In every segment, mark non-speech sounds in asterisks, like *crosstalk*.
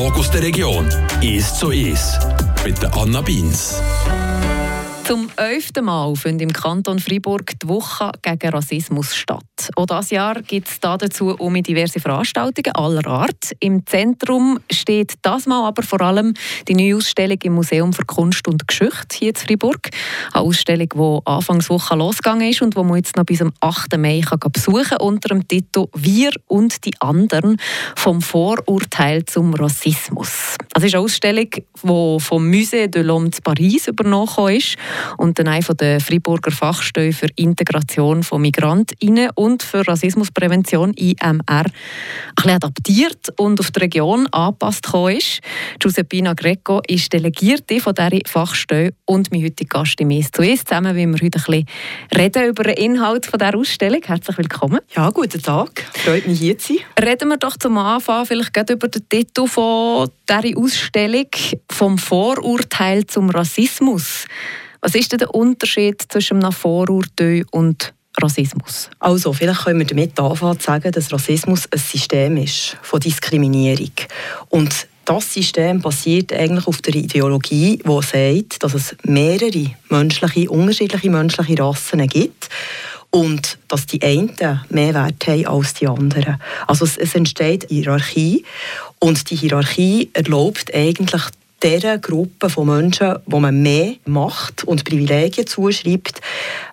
Talk aus der Region. Ist so ist. Mit der Anna Beins. Zum elften Mal findet im Kanton Freiburg die Woche gegen Rassismus statt. Auch dieses Jahr gibt es dazu um diverse Veranstaltungen aller Art. Im Zentrum steht das Mal aber vor allem die neue Ausstellung im Museum für Kunst und Geschichte hier in Freiburg. Eine Ausstellung, die Anfangswoche losgegangen ist und die man jetzt noch bis zum 8. Mai kann besuchen kann unter dem Titel «Wir und die anderen – vom Vorurteil zum Rassismus». Das ist eine Ausstellung, die vom Musée de l'Homme de Paris übernommen ist und dann eine der Freiburger Fachstellen für Integration von Migrantinnen und für Rassismusprävention IMR ein bisschen adaptiert und auf die Region angepasst ist. Giuseppina Greco ist Delegierte von dieser Fachstelle und mein heutiger Gast im «Es zu uns». Zusammen wollen wir heute ein bisschen reden über den Inhalt dieser Ausstellung. Herzlich willkommen. Ja, guten Tag. Freut mich, hier zu sein. Reden wir doch zum Anfang vielleicht über den Titel von dieser Ausstellung «Vom Vorurteil zum Rassismus». Was ist denn der Unterschied zwischen einem Vorurteil und Rassismus? Also, vielleicht können wir damit anfangen zu sagen, dass Rassismus ein System ist von Diskriminierung. Und das System basiert eigentlich auf der Ideologie, die sagt, dass es mehrere menschliche, unterschiedliche menschliche Rassen gibt und dass die einen mehr Wert haben als die anderen. Also es, es entsteht Hierarchie und die Hierarchie erlaubt eigentlich dieser Gruppe von Menschen, wo man mehr Macht und Privilegien zuschreibt,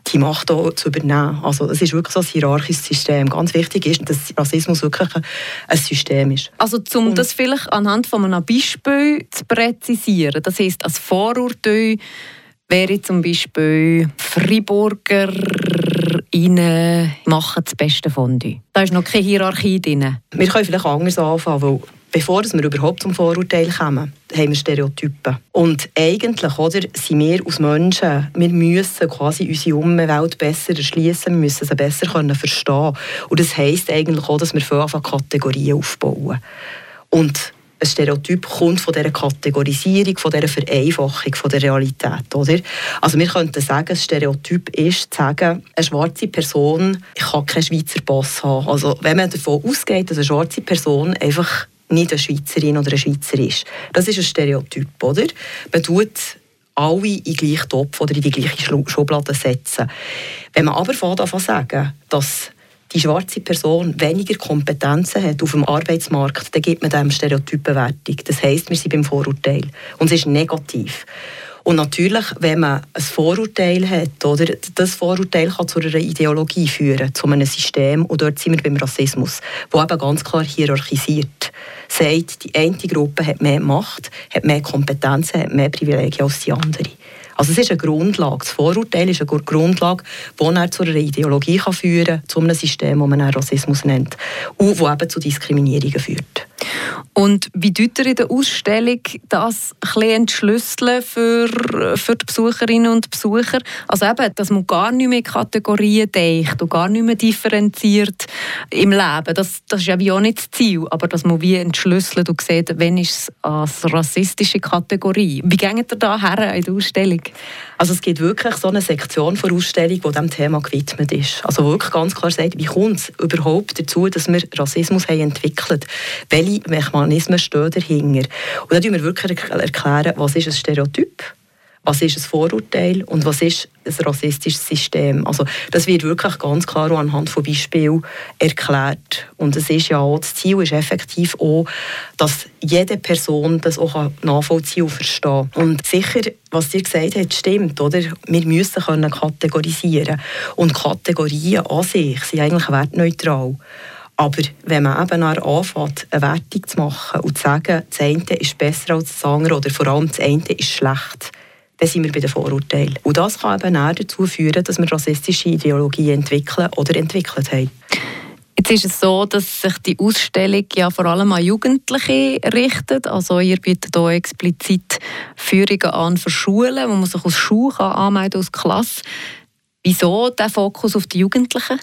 die Macht auch zu übernehmen. Also es ist wirklich so ein hierarchisches System. Ganz wichtig ist, dass Rassismus wirklich ein System ist. Also um das vielleicht anhand von einem Beispiel zu präzisieren, das heißt als Vorurteil wäre zum Beispiel Freiburger machen das Beste von dir. Da ist noch keine Hierarchie drin. Wir können vielleicht anders anfangen, weil bevor wir überhaupt zum Vorurteil kommen, haben wir Stereotypen. Und eigentlich oder, sind wir als Menschen, wir müssen quasi unsere Umwelt besser erschließen, wir müssen sie besser können verstehen. Und das heisst eigentlich auch, dass wir von Kategorien aufbauen. Und ein Stereotyp kommt von dieser Kategorisierung, von dieser Vereinfachung von der Realität. Oder? Also wir könnten sagen, ein Stereotyp ist zu sagen, eine schwarze Person kann keinen Schweizer Pass haben. Also wenn man davon ausgeht, dass eine schwarze Person einfach nicht eine Schweizerin oder ein Schweizer ist. Das ist ein Stereotyp, oder? Man tut alle in den gleichen Topf oder in die gleiche Schublade setzen. Wenn man aber davon sagen, dass die schwarze Person weniger Kompetenzen hat auf dem Arbeitsmarkt, dann gibt man dem Stereotypenwertung. Das heisst, wir sind beim Vorurteil. Und es ist negativ. Und natürlich, wenn man ein Vorurteil hat, oder, das Vorurteil kann zu einer Ideologie führen, zu einem System. Und dort sind wir beim Rassismus, wo eben ganz klar hierarchisiert sagt, die eine Gruppe hat mehr Macht, hat mehr Kompetenzen, hat mehr Privilegien als die andere. Also es ist eine Grundlage. Das Vorurteil ist eine Grundlage, die dann zu einer Ideologie führen kann, zu einem System, das man Rassismus nennt, und das eben zu Diskriminierungen führt. Und wie tut ihr in der Ausstellung das ein entschlüsseln für, für die Besucherinnen und Besucher? Also eben, dass man gar nicht mehr Kategorien denkt und gar nicht mehr differenziert im Leben. Das, das ist ja wie auch nicht das Ziel, aber dass man wie entschlüsselt und sieht, wenn ist es als rassistische Kategorie. Wie geht ihr da her in der Ausstellung? Also es gibt wirklich so eine Sektion der Ausstellung, die diesem Thema gewidmet ist. Also wirklich ganz klar sagt, wie kommt es überhaupt dazu, dass wir Rassismus haben entwickelt haben? Welche Mechanismen stehen dahinter. Und erklären wir wirklich erklären, was ist ein Stereotyp was ist ein Vorurteil und was ist ein rassistisches System. Also das wird wirklich ganz klar anhand von Beispielen erklärt. Und es ist ja auch, das Ziel ist effektiv auch, dass jede Person das auch nachvollziehen und verstehen Und sicher, was ihr gesagt habt, stimmt. Oder? Wir müssen können kategorisieren Und Kategorien an sich sind eigentlich wertneutral. Aber wenn man eben anfängt, eine Wertung zu machen und zu sagen, das eine ist besser als das andere oder vor allem das eine ist schlecht, dann sind wir bei den Vorurteilen. Und das kann eben auch dazu führen, dass wir rassistische Ideologien entwickeln oder entwickelt haben. Jetzt ist es so, dass sich die Ausstellung ja vor allem an Jugendliche richtet. Also ihr bietet hier explizit Führungen an für Schulen, wo man sich als Schule anmelden als Klasse. Wieso der Fokus auf die Jugendlichen?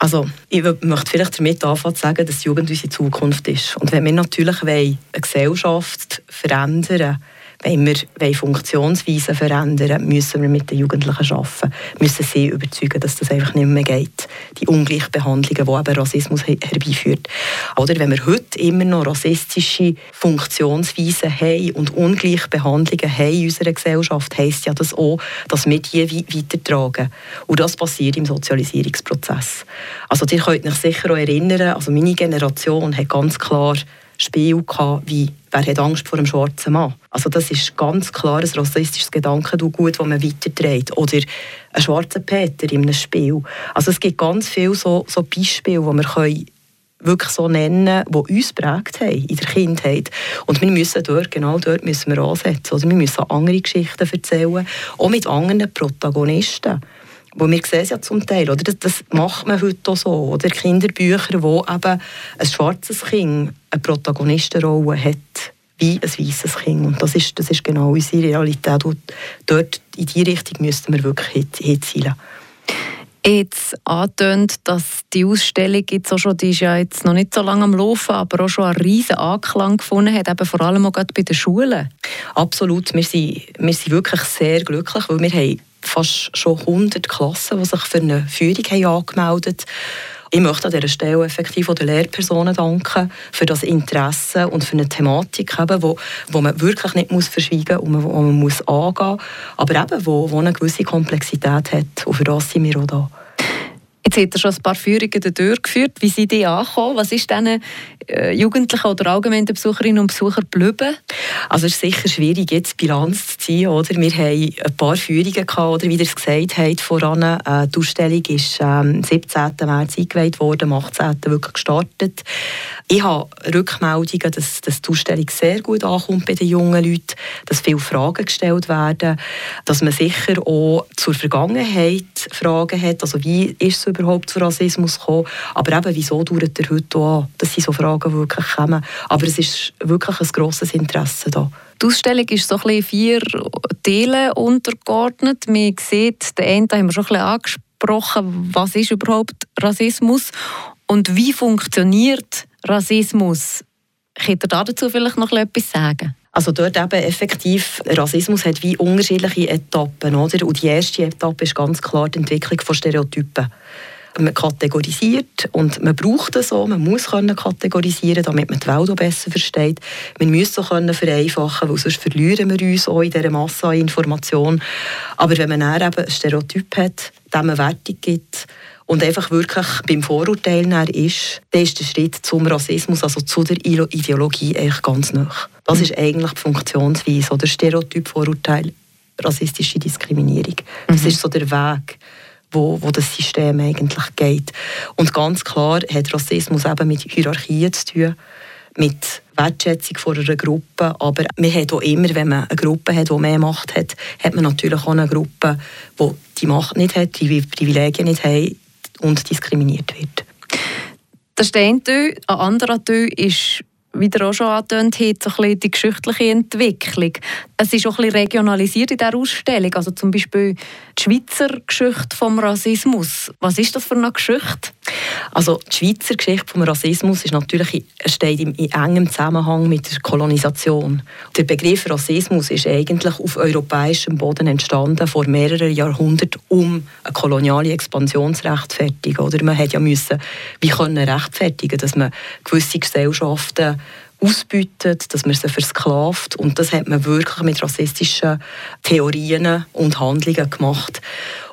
Also, ich möchte vielleicht damit anfangen zu sagen, dass die Jugend unsere Zukunft ist. Und wenn wir natürlich wollen, eine Gesellschaft verändern wenn wir Funktionsweisen verändern müssen wir mit den Jugendlichen arbeiten, müssen sie überzeugen, dass das einfach nicht mehr geht. Die Ungleichbehandlungen, die eben Rassismus herbeiführt. Oder wenn wir heute immer noch rassistische Funktionsweisen haben und Ungleichbehandlungen haben in unserer Gesellschaft, heisst ja das auch, dass wir die weitertragen. Und das passiert im Sozialisierungsprozess. Also ihr könnt euch sicher auch erinnern, also meine Generation hat ganz klar Spiel gehabt, wie «Wer hat Angst vor einem schwarzen Mann?» Also das ist ganz klar ein rassistisches Gedankengut, das man weiterträgt. Oder ein schwarzer Peter in einem Spiel. Also es gibt ganz viele so, so Beispiele, die wir können wirklich so nennen, die uns prägt haben in der Kindheit. Und wir müssen dort, genau dort müssen wir ansetzen. Also wir müssen andere Geschichten erzählen, auch mit anderen Protagonisten. Wo wir sehen es ja zum Teil, oder? Das, das macht man heute auch so. Oder Kinderbücher, wo eben ein schwarzes Kind eine Protagonistenrolle hat, wie ein weißes Kind. Und das ist, das ist genau unsere Realität. Und dort, in diese Richtung müssten wir wirklich hinzielen jetzt angetönt, dass die Ausstellung jetzt auch schon, die ist ja jetzt noch nicht so lange am Laufen, aber auch schon einen riesen Anklang gefunden hat, eben vor allem auch bei den Schulen. Absolut, wir sind, wir sind wirklich sehr glücklich, weil wir haben fast schon 100 Klassen, die sich für eine Führung haben angemeldet haben. Ich möchte an dieser Stelle effektiv den Lehrpersonen danken für das Interesse und für eine Thematik, eben, wo, wo man wirklich nicht muss verschweigen muss und wo man muss angehen muss, aber eben, wo, wo eine gewisse Komplexität hat. Und für das sind wir auch da. Jetzt hat er schon ein paar Führungen durchgeführt. Wie sind die angekommen? Was ist diesen äh, Jugendlichen oder allgemeinen Besucherinnen und Besuchern geblieben? Also es ist sicher schwierig, jetzt Bilanz zu ziehen. Oder? Wir haben ein paar Führungen gehabt, oder wie ihr es gesagt habt, voran. Äh, die Ausstellung ist am ähm, 17. März eingeweiht worden, am 18. wirklich gestartet. Ich habe Rückmeldungen, dass, dass die Ausstellung sehr gut ankommt bei den jungen Leuten, dass viele Fragen gestellt werden, dass man sicher auch zur Vergangenheit Fragen hat, also wie ist es überhaupt zu Rassismus gekommen, aber eben, wieso dauert er heute an? Das sind so Fragen, die wirklich kommen. Aber es ist wirklich ein grosses Interesse da. Die Ausstellung ist so ein bisschen vier Teile untergeordnet. Man sieht, den einen haben wir schon ein bisschen angesprochen, was ist überhaupt Rassismus und wie funktioniert Rassismus. Könnt ihr dazu vielleicht noch etwas sagen? Also dort eben effektiv, Rassismus hat wie unterschiedliche Etappen, oder? Und die erste Etappe ist ganz klar die Entwicklung von Stereotypen. Man kategorisiert und man braucht das so, man muss können kategorisieren, damit man die Welt auch besser versteht. Man muss so können vereinfachen, weil sonst verlieren wir uns auch in dieser Masse an Information. Aber wenn man dann eben ein Stereotyp hat, dem man Wertung gibt und einfach wirklich beim Vorurteil ist, dann ist der Schritt zum Rassismus, also zu der Ideologie, eigentlich ganz nah. Das ist eigentlich die Funktionsweise oder Stereotyp, Vorurteil, rassistische Diskriminierung. Das mhm. ist so der Weg, wo, wo das System eigentlich geht. Und ganz klar hat Rassismus eben mit Hierarchien zu tun, mit Wertschätzung von einer Gruppe. Aber man hat auch immer, wenn man eine Gruppe hat, die mehr Macht hat, hat man natürlich auch eine Gruppe, die die Macht nicht hat, die Privilegien nicht hat und diskriminiert wird. Das ist ein Teil. Ein anderer Teil ist wie ihr auch schon angetönt habt, so die geschichtliche Entwicklung. Es ist auch ein regionalisiert in dieser Ausstellung. Also zum Beispiel die Schweizer Geschichte vom Rassismus. Was ist das für eine Geschichte? Also die Schweizer Geschichte vom Rassismus ist natürlich, steht in, engem Zusammenhang mit der Kolonisation. Der Begriff Rassismus ist eigentlich auf europäischem Boden entstanden vor mehreren Jahrhunderten, um eine koloniale Expansion zu rechtfertigen. Oder man hat ja müssen, wie können rechtfertigen, dass man gewisse Gesellschaften ausbeutet, dass man sie versklavt. Und das hat man wirklich mit rassistischen Theorien und Handlungen gemacht.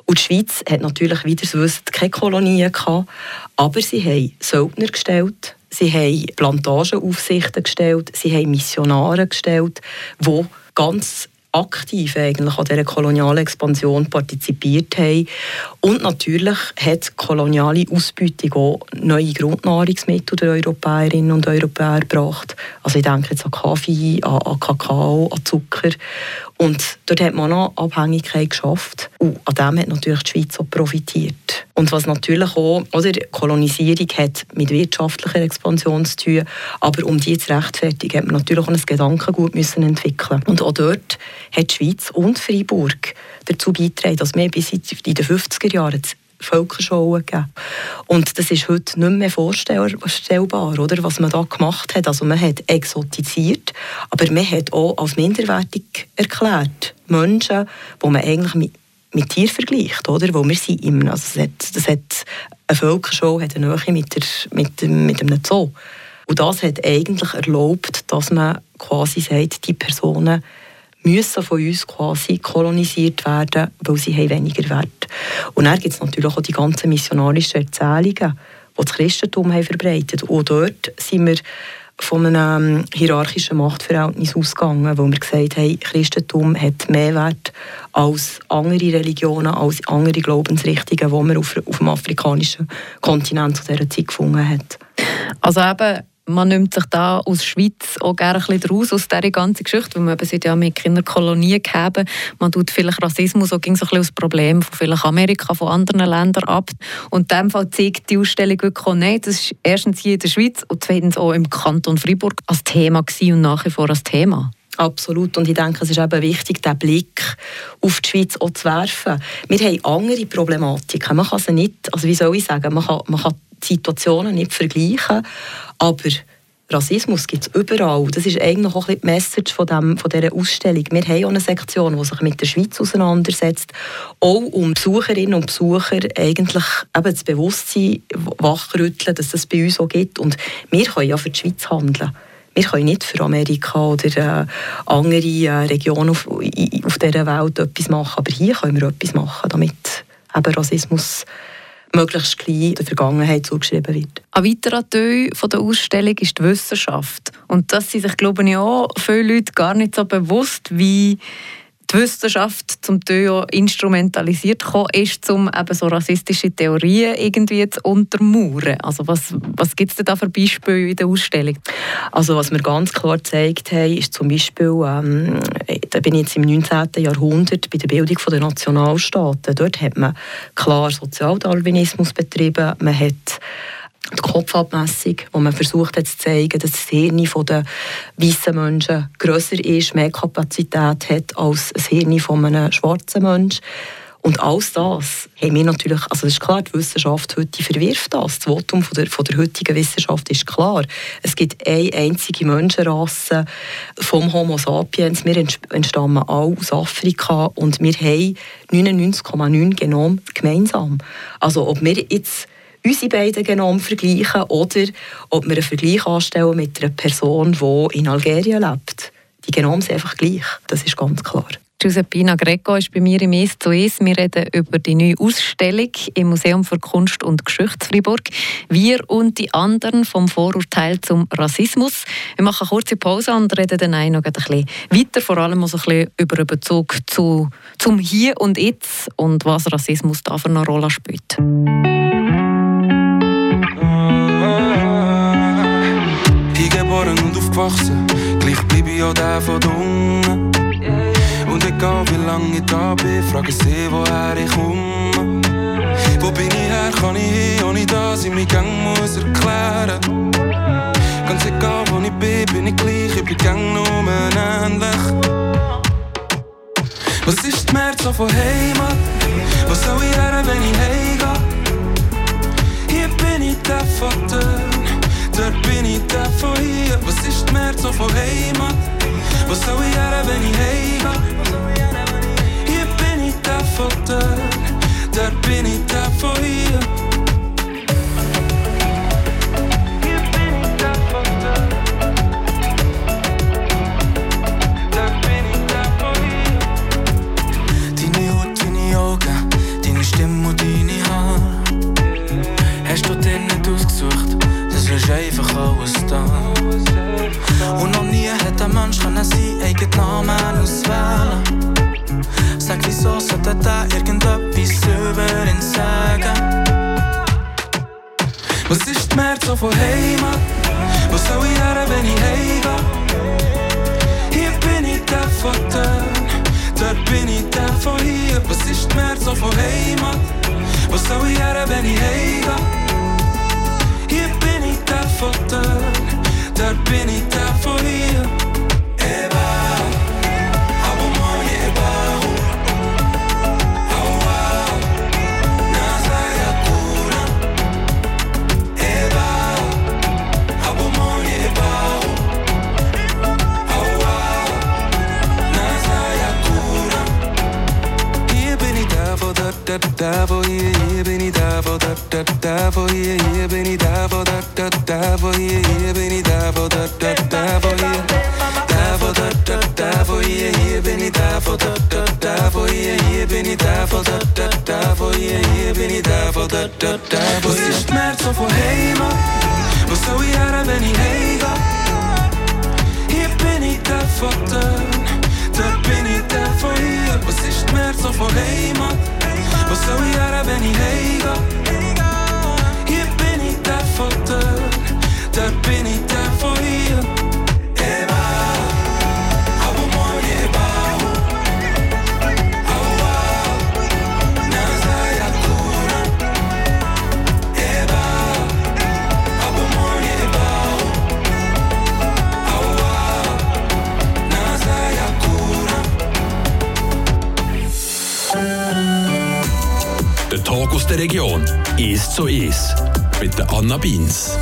Und die Schweiz hat natürlich, wie ihr wisst, keine Kolonien gehabt, aber sie haben Söldner gestellt, sie haben Plantagenaufsichten gestellt, sie haben Missionare gestellt, die ganz aktiv eigentlich an dieser kolonialen Expansion partizipiert haben. Und natürlich hat koloniale Ausbeutung auch neue Grundnahrungsmittel der Europäerinnen und Europäer gebracht. Also ich denke jetzt an Kaffee, an, an Kakao, an Zucker. Und dort hat man noch Abhängigkeit geschafft. Und an dem hat natürlich die Schweiz auch profitiert. Und was natürlich auch, oder Kolonisierung hat mit wirtschaftlicher Expansion zu tun, aber um die zu rechtfertigen, hat man natürlich auch ein Gedankengut müssen entwickeln. Und auch dort hat die Schweiz und Freiburg dazu beigetragen, dass wir bis in die 50er Jahre Völkerschauen gegeben. Und das ist heute nicht mehr vorstellbar, oder, was man da gemacht hat. Also man hat exotisiert, aber man hat auch als minderwertig erklärt. Menschen, die man eigentlich mit, mit Tieren vergleicht, oder? Wo wir sind im, also das hat, das hat eine Völkerschau hat eine Nähe mit, der, mit, mit einem Zoo. Und das hat eigentlich erlaubt, dass man quasi sagt, die Personen müssen von uns quasi kolonisiert werden, weil sie haben weniger Wert. Und dann gibt es natürlich auch die ganzen missionarischen Erzählungen, die das Christentum haben verbreitet. Und dort sind wir von einem ähm, hierarchischen Machtverhältnis ausgegangen, wo wir gesagt haben, Christentum hat mehr Wert als andere Religionen, als andere Glaubensrichtungen, die man auf, auf dem afrikanischen Kontinent zu dieser Zeit gefunden hat. Also eben man nimmt sich da aus Schweiz auch gerne ein bisschen raus aus dieser ganzen Geschichte, weil man eben ja mit Kinderkolonien gehabt Man tut vielleicht Rassismus auch so ein bisschen das Problem von vielleicht Amerika, von anderen Ländern ab. Und in dem Fall zeigt die Ausstellung wirklich auch nicht. Das ist erstens hier in der Schweiz und zweitens auch im Kanton Freiburg als Thema gewesen und nach wie vor als Thema. Absolut. Und ich denke, es ist eben wichtig, diesen Blick auf die Schweiz auch zu werfen. Wir haben andere Problematiken. Man kann sie nicht, also wie soll ich sagen, man kann, man kann Situationen nicht vergleichen. Aber Rassismus gibt es überall. Das ist eigentlich auch ein die Message von, dem, von dieser Ausstellung. Wir haben auch eine Sektion, die sich mit der Schweiz auseinandersetzt, auch um Besucherinnen und Besucher eigentlich eben das Bewusstsein wachrütteln, dass es das bei uns auch gibt. Und wir können ja für die Schweiz handeln. Wir können nicht für Amerika oder äh, andere äh, Regionen auf, auf dieser Welt etwas machen, aber hier können wir etwas machen, damit eben Rassismus möglichst klein der Vergangenheit zugeschrieben wird. Ein weiterer Teil der Ausstellung ist die Wissenschaft. Und das sind sich, glaube ich, auch viele Leute gar nicht so bewusst, wie die Wissenschaft zum Teil instrumentalisiert gekommen ist, um eben so rassistische Theorien irgendwie zu untermauern. Also was, was gibt es da für Beispiele in der Ausstellung? Also was wir ganz klar gezeigt haben, ist zum Beispiel, ähm, da bin ich jetzt im 19. Jahrhundert bei der Bildung der Nationalstaaten. Dort hat man klar Sozialdarwinismus betrieben, man hat die Kopfabmessung, wo man versucht hat zu zeigen, dass das Hirn der weißen Menschen grösser ist, mehr Kapazität hat als das Hirn von einem schwarzen Menschen. Und alles das haben wir natürlich, also es ist klar, die Wissenschaft heute verwirft das. Das Votum von der, von der heutigen Wissenschaft ist klar. Es gibt eine einzige Menschenrasse vom Homo sapiens. Wir entstammen alle aus Afrika und wir haben 99,9 Genom gemeinsam. Also ob wir jetzt unsere beiden Genome vergleichen oder ob wir einen Vergleich anstellen mit einer Person, die in Algerien lebt. Die Genome sind einfach gleich, das ist ganz klar. Giuseppina Greco ist bei mir im «Es zu Es». Wir reden über die neue Ausstellung im Museum für Kunst und Geschichte Fribourg. «Wir und die anderen vom Vorurteil zum Rassismus». Wir machen eine kurze Pause und reden dann noch ein bisschen weiter, vor allem also ein bisschen über den Bezug zu, zum Hier und Jetzt und was Rassismus da für eine Rolle spielt. Aufgewachsen, gleich bleibe ich auch der von den Ungen. Und egal wie lange ich da bin, frage sie, woher ich komme. Wo bin ich her, kann ich hin, ohne dass ich mich gang muss erklären. Ganz egal wo ich bin, bin ich gleich, ich bin gang nur ähnlich. Was ist die März von Heimat? Was soll ich her, wenn ich heimgehe? Hier bin ich der Vater dort bin ich der von hier. Was ist die März so von Heimat? Was soll ich her, wenn ich heimgehe? Hier bin ich der von dort, dort bin ich der von hier. Einfach alles da. Und noch nie hat ein Mensch können seinen eigenen Namen auswählen. Sag, wieso sollte da irgendetwas über ihn sagen? Was ist die März von Heimat? Wo soll ich her, wenn ich heimgehe? Hier bin ich der von dort, dort bin ich der von hier. Was ist die März von Heimat? Wo soll ich her, wenn ich heimgehe? Foto, dort bin ich da vor ihr. da da voor hier, hier ben ik daar voor da da da voor hier, hier ben ik daar voor da da da voor hier, hier ben ik daar voor da da da voor hier. Daar voor da da da voor hier, hier ben ik daar voor da da da voor hier, hier ben ik daar voor da da da voor hier, hier ben ik daar voor da da da voor hier. Was ist März so von Heimat? Wo soll ich her, wenn ich heimgehe? Hier bin ich der von Wo soll ich aus der Region. Ist so ist. Mit der Anna Beins.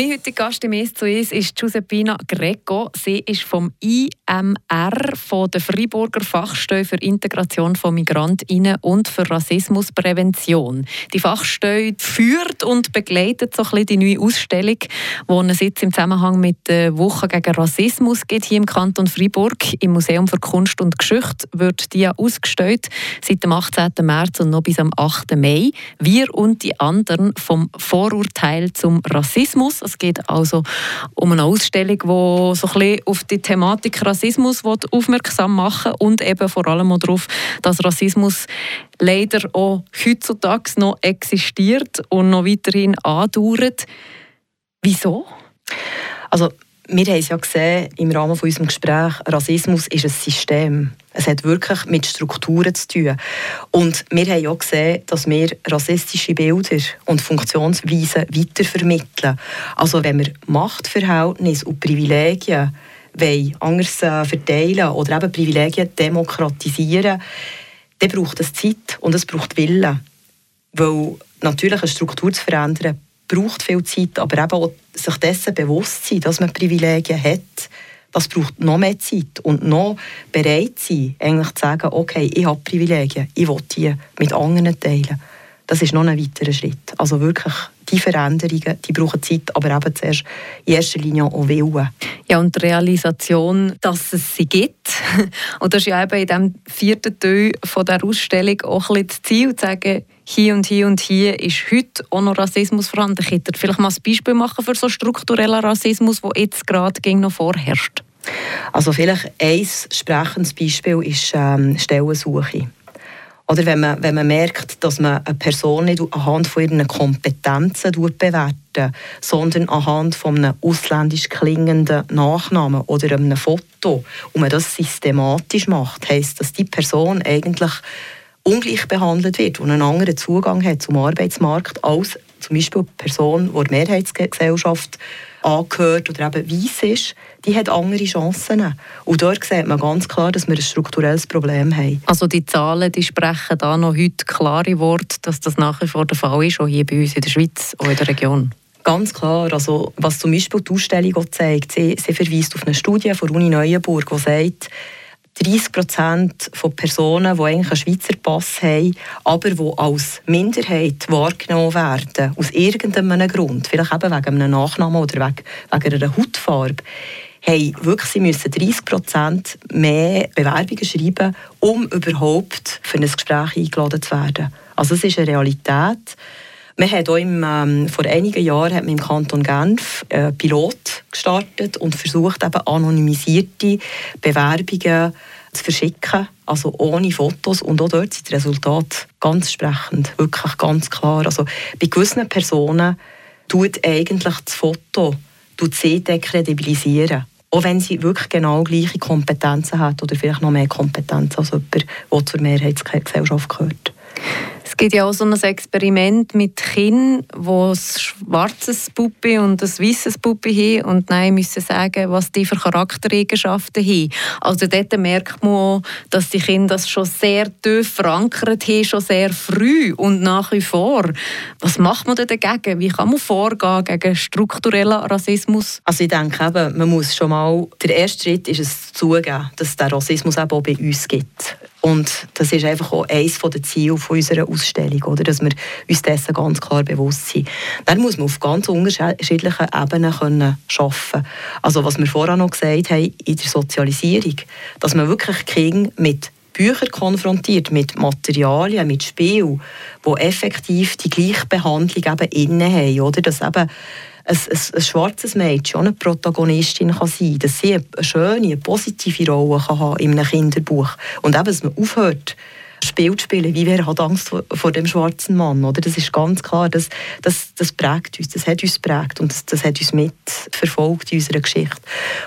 Mein heutiger Gast im «Es zu Es» ist Giuseppina Greco. Sie ist vom IMR, von der Freiburger Fachstelle für Integration von MigrantInnen und für Rassismusprävention. Die Fachstelle führt und begleitet so ein bisschen die neue Ausstellung, die einen Sitz im Zusammenhang mit der Woche gegen Rassismus gibt hier im Kanton Freiburg. Im Museum für Kunst und Geschichte wird die ausgestellt seit dem 18. März und noch bis am 8. Mai. Wir und die anderen vom Vorurteil zum Rassismus. Es geht also um eine Ausstellung, die so ein bisschen auf die Thematik Rassismus aufmerksam machen will und eben vor allem auch darauf, dass Rassismus leider auch heutzutage noch existiert und noch weiterhin andauert. Wieso? Also, wir haben es ja gesehen im Rahmen von unserem Gespräch, Rassismus ist ein System. Es hat wirklich mit Strukturen zu tun. Und wir haben auch gesehen, dass wir rassistische Bilder und Funktionsweisen weitervermitteln. Also wenn wir Machtverhältnisse und Privilegien wollen, anders äh, verteilen oder eben Privilegien demokratisieren, dann braucht es Zeit und es braucht Willen. Weil natürlich eine Struktur zu verändern, braucht viel Zeit, aber eben auch sich dessen bewusst sein, dass man Privilegien hat, das braucht noch mehr Zeit und noch bereit sein, eigentlich zu sagen, okay, ich habe Privilegien, ich will die mit anderen teilen. Das ist noch ein weiterer Schritt. Also wirklich, die Veränderungen, die brauchen Zeit, aber eben zuerst in erster Linie auch Willen. Ja, und die Realisation, dass es sie gibt. *laughs* Und das ist ja eben in diesem vierten Teil von der Ausstellung auch ein bisschen das Ziel, zu sagen, hier und hier und hier ist heute auch noch Rassismus vorhanden. Ich hätte vielleicht mal ein Beispiel machen für so strukturellen Rassismus, der jetzt gerade gegen noch vorherrscht. Also vielleicht ein sprechendes Beispiel ist ähm, Stellensuche. Oder wenn man, wenn man merkt, dass man eine Person nicht anhand von ihren Kompetenzen bewertet, sondern anhand von einem ausländisch klingenden Nachnamen oder einem Foto und man das systematisch macht, heisst, dass die Person eigentlich ungleich behandelt wird und einen anderen Zugang hat zum Arbeitsmarkt als zum Beispiel eine Person, die der Mehrheitsgesellschaft angehört oder eben weiss ist, die hat andere Chancen. Und dort sieht man ganz klar, dass wir ein strukturelles Problem haben. Also die Zahlen die sprechen da noch heute klare Worte, dass das nach wie vor der Fall ist, auch hier bei uns in der Schweiz, auch in der Region. Ganz klar. Also, was zum Beispiel die Ausstellung auch zeigt, sie, sie verweist auf eine Studie von Uni Neuenburg, die sagt, 30 Prozent von Personen, die eigentlich einen Schweizer Pass haben, aber die als Minderheit wahrgenommen werden, aus irgendeinem Grund, vielleicht eben wegen einem Nachnamen oder wegen, einer Hautfarbe, haben wirklich, sie müssen 30 Prozent mehr Bewerbungen schreiben, um überhaupt für ein Gespräch eingeladen zu werden. Also es ist eine Realität. Man hat auch im, ähm, vor einigen Jahren hat man im Kanton Genf äh, Pilot gestartet und versucht, eben anonymisierte Bewerbungen zu verschicken, also ohne Fotos. Und auch dort sind die Resultate ganz sprechend, wirklich ganz klar. Also bei gewissen Personen tut eigentlich das Foto tut sie dekredibilisieren. Auch wenn sie wirklich genau gleiche Kompetenzen hat oder vielleicht noch mehr Kompetenzen als jemand, der zur Mehrheitsgesellschaft gehört. Es gibt ja auch so ein Experiment mit Kindern, wo ein schwarzes Puppe und ein weißes Puppe haben und nein müssen sagen, was die für Charaktereigenschaften haben. Also dort merkt man auch, dass die Kinder das schon sehr tief verankert haben, schon sehr früh und nach wie vor. Was macht man denn dagegen? Wie kann man vorgehen gegen strukturellen Rassismus? Also ich denke eben, man muss schon mal, der erste Schritt ist es zugeben, dass es den Rassismus eben auch bei uns gibt. Und das ist einfach auch eines der Ziele unserer Ausstellung, oder? dass wir uns dessen ganz klar bewusst sind. Dann muss man auf ganz unterschiedlichen Ebenen können arbeiten Also was wir vorher noch gesagt haben, in der Sozialisierung, dass man wirklich Kinder mit Büchern konfrontiert, mit Materialien, mit Spielen, die effektiv die Gleichbehandlung eben innen haben. Oder? Dass eben ein, ein, ein schwarzes Mädchen auch eine Protagonistin kann sein kann, dass sie eine schöne, eine positive Rolle kann haben in einem Kinderbuch und eben, dass man aufhört, Spiel zu spielen, wie wer hat Angst vor, vor, dem schwarzen Mann, oder? Das ist ganz klar, das, das, das prägt uns, das hat uns prägt und das, das hat uns mitverfolgt in unserer Geschichte.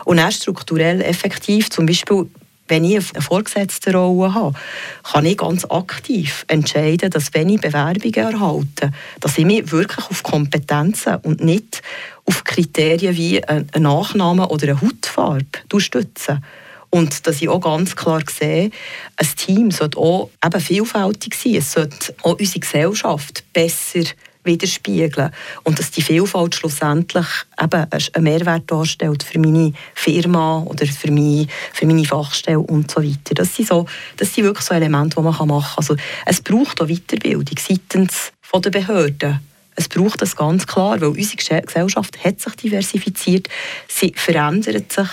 Und auch strukturell effektiv, zum Beispiel wenn ich eine vorgesetzte Rolle habe, kann ich ganz aktiv entscheiden, dass wenn ich Bewerbungen erhalte, dass ich mich wirklich auf Kompetenzen und nicht auf Kriterien wie ein Nachname oder eine Hautfarbe stütze. Und dass ich auch ganz klar sehe, ein Team sollte auch eben vielfältig sein. Es sollte auch unsere Gesellschaft besser widerspiegeln. Und dass die Vielfalt schlussendlich eben einen Mehrwert darstellt für meine Firma oder für meine, für meine Fachstelle und so weiter. Das sind, so, das sind wirklich so Elemente, die man machen kann. Also, es braucht auch Weiterbildung seitens der Behörden. Es braucht das ganz klar, weil unsere Gesellschaft hat sich diversifiziert, sie verändert sich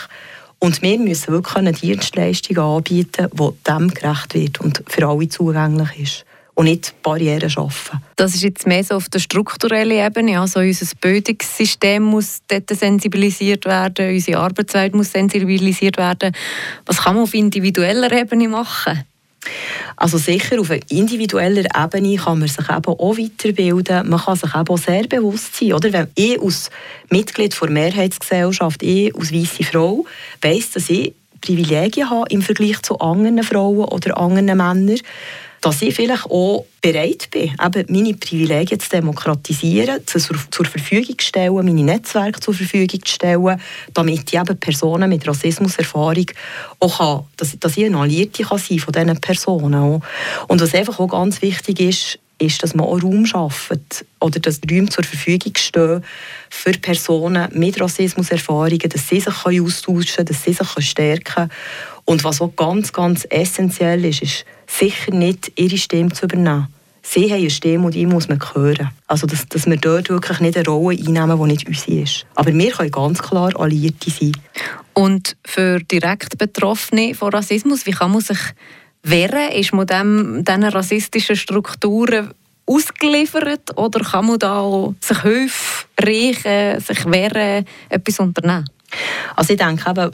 und wir müssen wirklich eine Dienstleistung anbieten, die dem gerecht wird und für alle zugänglich ist und nicht Barrieren schaffen. Das ist jetzt mehr so auf der strukturellen Ebene. Also unser Bildungssystem muss dort sensibilisiert werden, unsere Arbeitswelt muss sensibilisiert werden. Was kann man auf individueller Ebene machen? Also sicher auf individueller Ebene kann man sich eben auch weiterbilden. Man kann sich eben auch sehr bewusst sein. Oder? Wenn ich als Mitglied der Mehrheitsgesellschaft, ich als weiße Frau, weiss, dass ich Privilegien habe im Vergleich zu anderen Frauen oder anderen Männern, dass ich vielleicht auch bereit bin, eben meine Privilegien zu demokratisieren, zu, zur Verfügung zu stellen, meine Netzwerke zur Verfügung zu stellen, damit ich eben Personen mit Rassismuserfahrung auch kann, dass, dass ich eine Alliierte kann sein von diesen Personen. Auch. Und was einfach auch ganz wichtig ist, ist, dass man auch Raum schafft oder dass Räume zur Verfügung stehen für Personen mit Rassismuserfahrungen, dass sie sich austauschen können, dass sie sich stärken können. Und was auch ganz, ganz essentiell ist, ist, sicher nicht ihre Stimme zu übernehmen. Sie haben eine Stimme und die muss man hören. Also, dass, dass wir dort wirklich nicht eine Rolle einnehmen, die nicht unsere ist. Aber wir können ganz klar Alliierte sein. Und für direkt Betroffene von Rassismus, wie kann man sich wehren? Ist man dem, diesen rassistischen Strukturen ausgeliefert oder kann man da auch sich Hilfe reichen, sich wehren, etwas unternehmen? Also ich denke eben,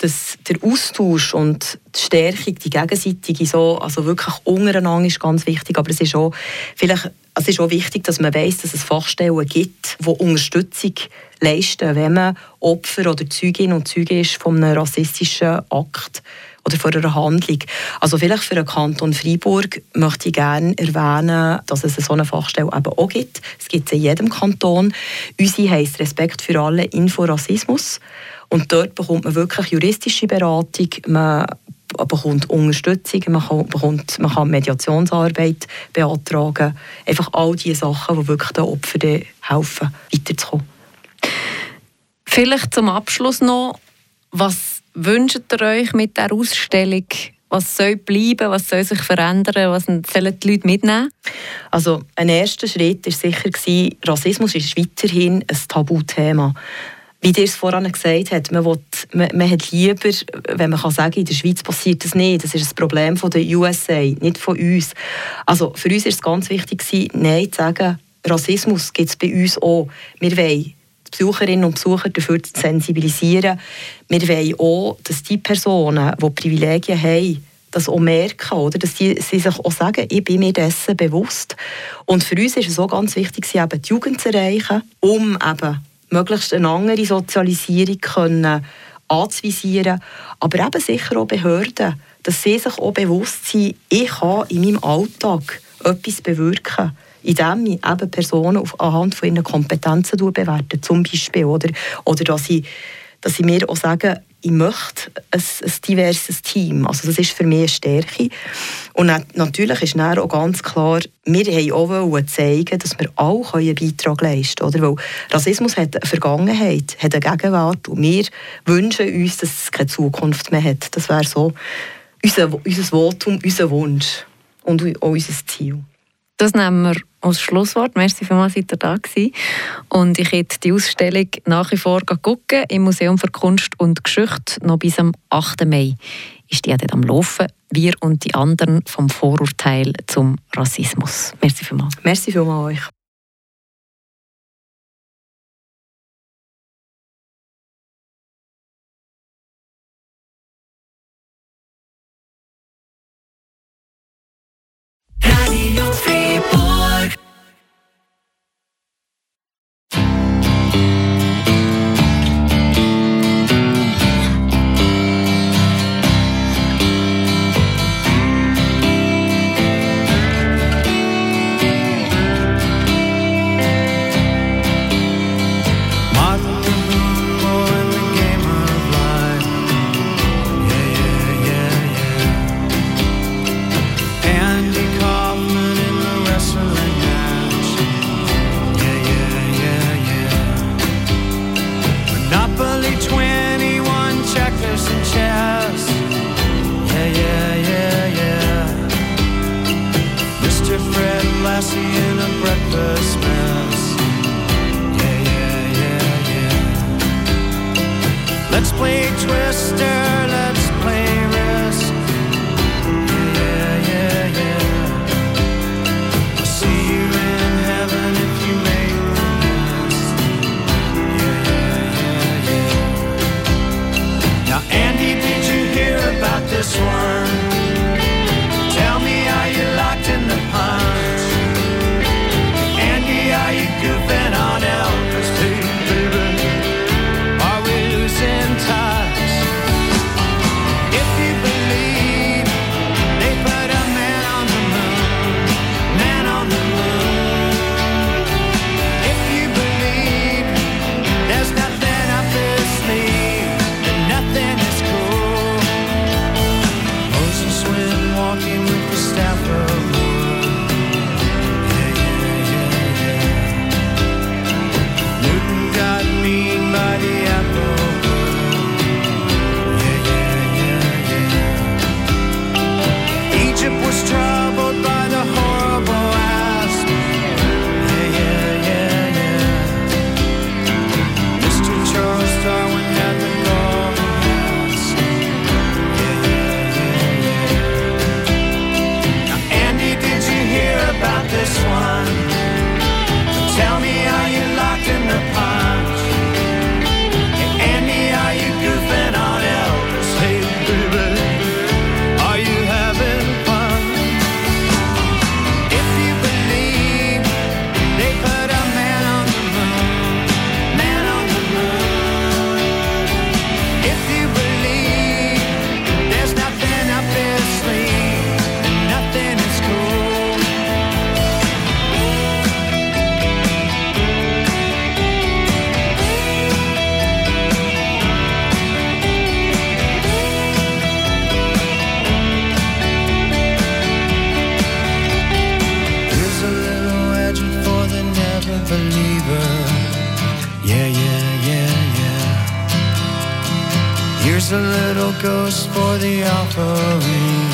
dass der Austausch und die Stärkung, die gegenseitige so, also wirklich untereinander ist ganz wichtig, aber es ist auch, vielleicht, es ist auch wichtig, dass man weiß, dass es Fachstellen gibt, die Unterstützung leisten, wenn man Opfer oder Zeugin und Zeuge ist von einem rassistischen Akt oder von einer Handlung. Also vielleicht für den Kanton Freiburg möchte ich gerne erwähnen, dass es so eine Fachstelle eben auch gibt. Es gibt es in jedem Kanton. Unsere heisst Respekt für alle Inforassismus. Und dort bekommt man wirklich juristische Beratung, man bekommt Unterstützung, man kann, bekommt, man kann Mediationsarbeit beantragen. Einfach all diese Sachen, die wirklich den Opfern helfen, weiterzukommen. Vielleicht zum Abschluss noch, was wünscht ihr euch mit der Ausstellung? Was soll bleiben, was soll sich verändern, was sollen die Leute mitnehmen? Also ein erster Schritt war sicher, Rassismus ist weiterhin ein Tabuthema wie ihr es vorhin gesagt habt, man, will, man, man hat lieber, wenn man kann sagen, in der Schweiz passiert das nicht. Das ist ein Problem von der USA, nicht von uns. Also für uns ist es ganz wichtig, Nein zu sagen, Rassismus gibt es bei uns auch. Wir wollen die Besucherinnen und Besucher dafür zu sensibilisieren. Wir wollen auch, dass die Personen, die Privilegien haben, das auch merken, oder? dass sie, sie sich auch sagen, ich bin mir dessen bewusst. Und für uns ist es auch ganz wichtig, eben die Jugend zu erreichen, um eben möglichst eine andere Sozialisierung können anzuvisieren, aber eben sicher auch Behörden, dass sie sich auch bewusst sind, ich kann in meinem Alltag etwas bewirken, indem ich eben Personen auf, anhand von ihren Kompetenzen bewerte, zum Beispiel, oder, oder dass ich, dass ich mir auch sage, ich möchte ein, ein diverses Team. Also das ist für mich eine Stärke. Und natürlich ist dann auch ganz klar, wir haben auch zeigen, dass wir auch einen Beitrag leisten können. Weil Rassismus hat eine Vergangenheit, hat eine Gegenwart und wir wünschen uns, dass es keine Zukunft mehr hat. Das wäre so unser, unser Votum, unser Wunsch und auch unser Ziel. Das nehmen wir als Schlusswort. Merci vielmals, dass ihr da gewesen. Und ich werde die Ausstellung nach wie vor gucken im Museum für Kunst und Geschichte noch bis am 8. Mai. Ist die dort am Laufen. Wir und die anderen vom Vorurteil zum Rassismus. Merci vielmals. Merci vielmals euch. swan. Here's a little ghost for the offering.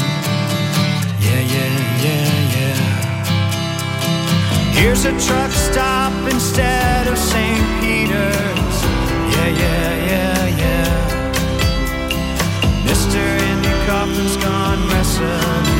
Yeah, yeah, yeah, yeah. Here's a truck stop instead of St. Peter's. Yeah, yeah, yeah, yeah. Mr. in your coffin's gone messing.